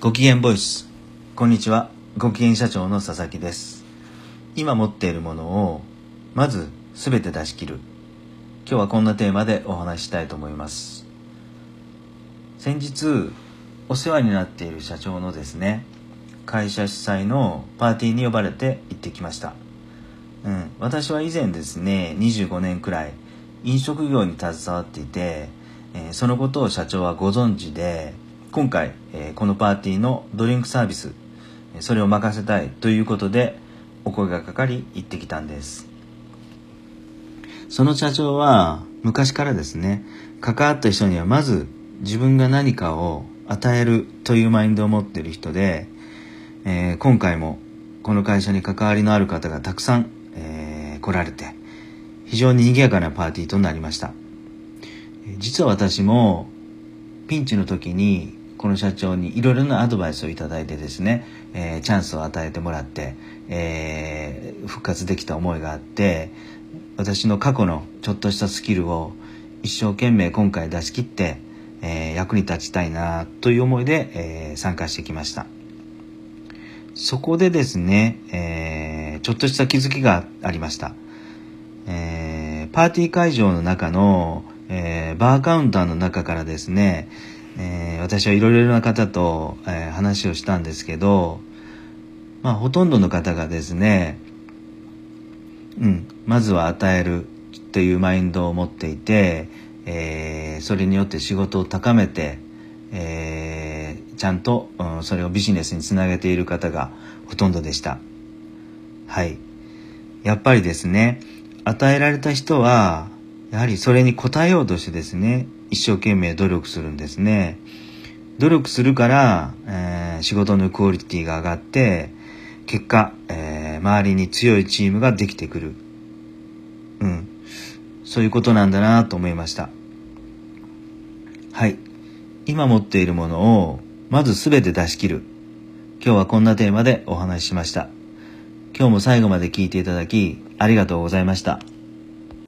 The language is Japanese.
ご機嫌ボイス。こんにちは。ご機嫌社長の佐々木です。今持っているものをまず全て出し切る。今日はこんなテーマでお話ししたいと思います。先日お世話になっている社長のですね会社主催のパーティーに呼ばれて行ってきました。うん、私は以前ですね25年くらい飲食業に携わっていて、えー、そのことを社長はご存知で今回、えー、このパーティーのドリンクサービスそれを任せたいということでお声がかかり行ってきたんです。その社長は昔からですね関わった人にはまず自分が何かを与えるというマインドを持っている人で、えー、今回もこの会社に関わりのある方がたくさん、えー、来られて非常に賑やかなパーティーとなりました。実は私もピンチの時にこの社長にいろいろなアドバイスをいただいてですね、えー、チャンスを与えてもらって、えー、復活できた思いがあって私の過去のちょっとしたスキルを一生懸命今回出し切って、えー、役に立ちたいなという思いで、え参加してきました。そこでですね、えちょっとした気づきがありました、えパーティー会場の中の、えバーカウンターの中からですねえー、私はいろいろな方と、えー、話をしたんですけど、まあ、ほとんどの方がですね、うん、まずは与えるというマインドを持っていて、えー、それによって仕事を高めて、えー、ちゃんと、うん、それをビジネスにつなげている方がほとんどでした。はい。やっぱりですね、与えられた人は、やはりそれに応えようとしてですね、一生懸命努力するんですね。努力するから、えー、仕事のクオリティが上がって、結果、えー、周りに強いチームができてくる。うん。そういうことなんだなと思いました。はい。今持っているものを、まず全て出し切る。今日はこんなテーマでお話ししました。今日も最後まで聞いていただき、ありがとうございました。